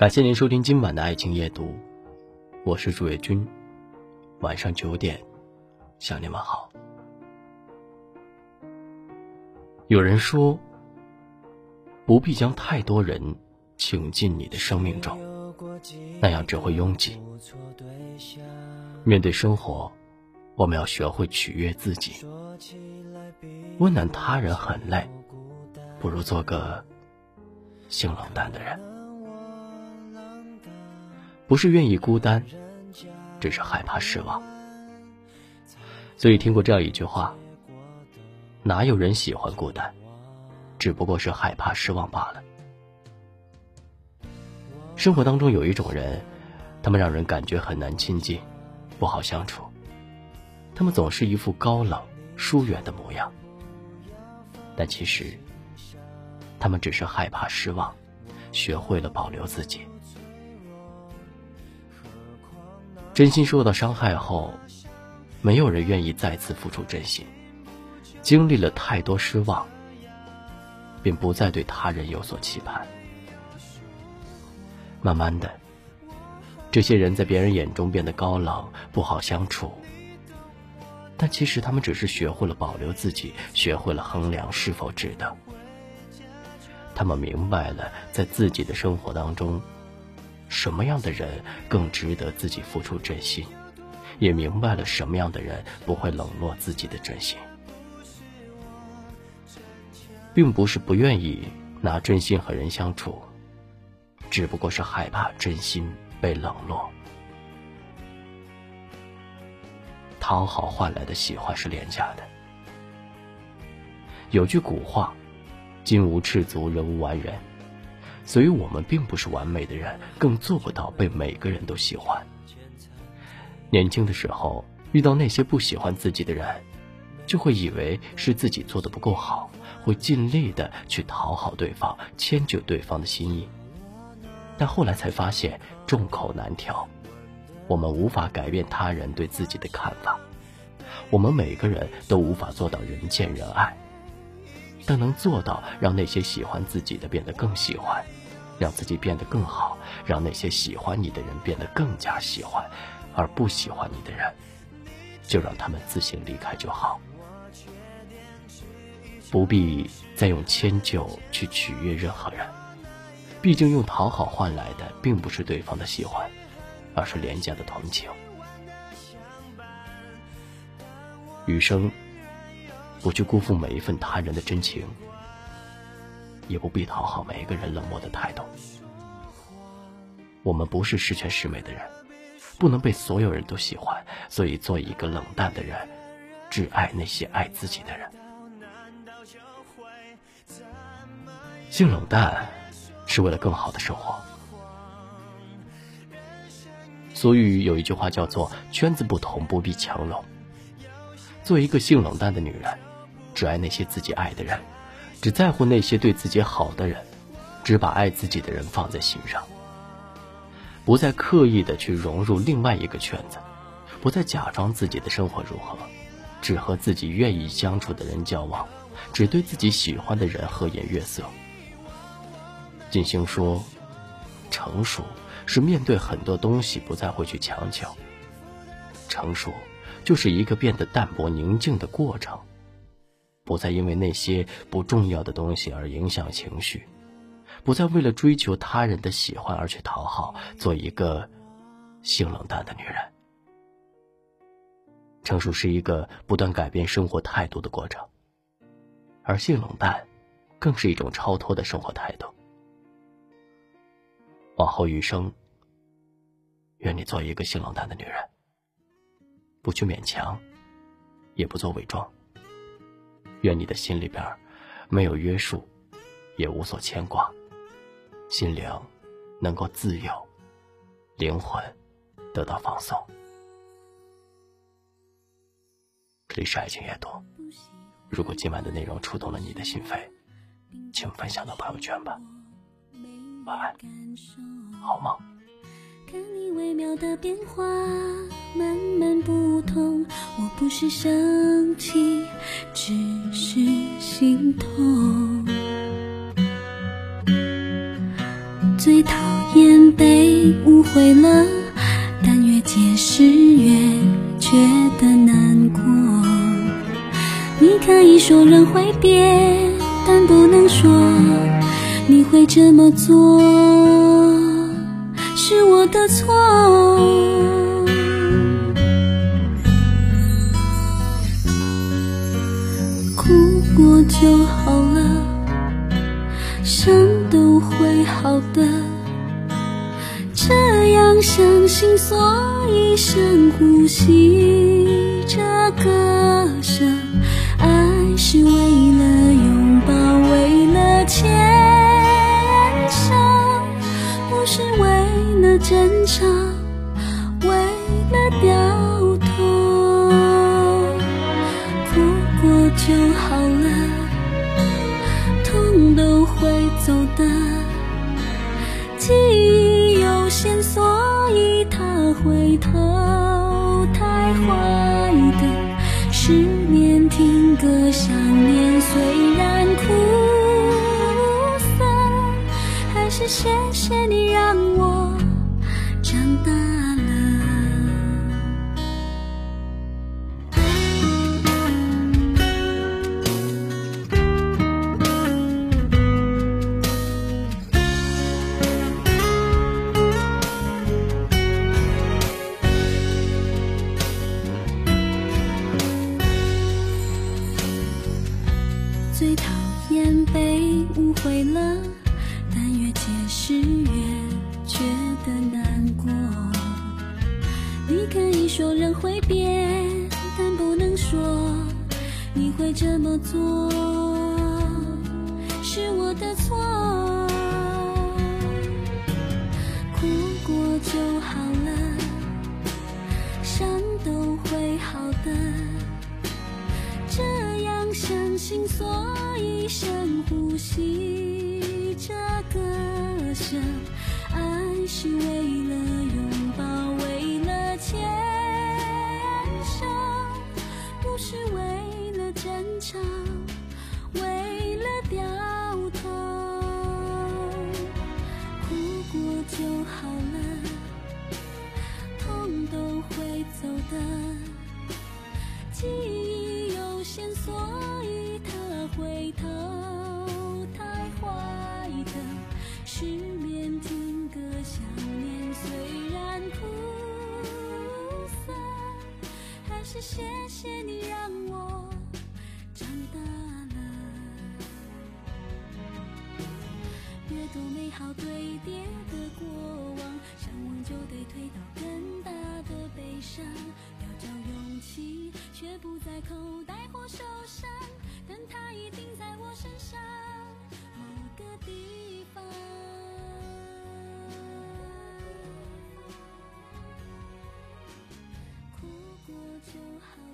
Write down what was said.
感谢您收听今晚的爱情夜读，我是朱月君。晚上九点，向你们好。有人说，不必将太多人请进你的生命中，那样只会拥挤。面对生活，我们要学会取悦自己。温暖他人很累，不如做个性冷淡的人。不是愿意孤单，只是害怕失望。所以听过这样一句话：哪有人喜欢孤单，只不过是害怕失望罢了。生活当中有一种人，他们让人感觉很难亲近，不好相处。他们总是一副高冷、疏远的模样，但其实，他们只是害怕失望，学会了保留自己。真心受到伤害后，没有人愿意再次付出真心。经历了太多失望，便不再对他人有所期盼。慢慢的，这些人在别人眼中变得高冷、不好相处。但其实他们只是学会了保留自己，学会了衡量是否值得。他们明白了，在自己的生活当中。什么样的人更值得自己付出真心，也明白了什么样的人不会冷落自己的真心，并不是不愿意拿真心和人相处，只不过是害怕真心被冷落。讨好换来的喜欢是廉价的。有句古话：“金无赤足，人无完人。”所以我们并不是完美的人，更做不到被每个人都喜欢。年轻的时候遇到那些不喜欢自己的人，就会以为是自己做的不够好，会尽力的去讨好对方，迁就对方的心意。但后来才发现众口难调，我们无法改变他人对自己的看法，我们每个人都无法做到人见人爱，但能做到让那些喜欢自己的变得更喜欢。让自己变得更好，让那些喜欢你的人变得更加喜欢，而不喜欢你的人，就让他们自行离开就好。不必再用迁就去取悦任何人，毕竟用讨好换来的并不是对方的喜欢，而是廉价的同情。余生，不去辜负每一份他人的真情。也不必讨好每一个人冷漠的态度。我们不是十全十美的人，不能被所有人都喜欢，所以做一个冷淡的人，只爱那些爱自己的人。性冷淡是为了更好的生活。俗语有一句话叫做“圈子不同，不必强融”。做一个性冷淡的女人，只爱那些自己爱的人。只在乎那些对自己好的人，只把爱自己的人放在心上，不再刻意的去融入另外一个圈子，不再假装自己的生活如何，只和自己愿意相处的人交往，只对自己喜欢的人和颜悦色。金星说：“成熟是面对很多东西不再会去强求，成熟就是一个变得淡泊宁静的过程。”不再因为那些不重要的东西而影响情绪，不再为了追求他人的喜欢而去讨好，做一个性冷淡的女人。成熟是一个不断改变生活态度的过程，而性冷淡，更是一种超脱的生活态度。往后余生，愿你做一个性冷淡的女人，不去勉强，也不做伪装。愿你的心里边没有约束，也无所牵挂，心灵能够自由，灵魂得到放松。这里是爱情阅读，如果今晚的内容触动了你的心扉，请分享到朋友圈吧。晚安，好梦。看你微妙的变化，慢慢不同。我不是生气，最讨厌被误会了，但越解释越觉得难过。你可以说人会变，但不能说你会这么做是我的错。就好了，伤都会好的。这样相信，所以深呼吸这歌声。爱是为了拥抱，为了牵手，不是为了争吵，为了掉他回头。太坏的失眠，听歌想念，虽然苦涩，还是谢谢你让我最讨厌被误会了，但越解释越觉得难过。你可以说人会变，但不能说你会这么做是我的错。哭过就好了，伤都会好的。这相信，所以生活谢谢你让我长大了，阅读美好堆叠的过往，想忘就得推到更大的悲伤，要找勇气，却不在口袋或手上。就好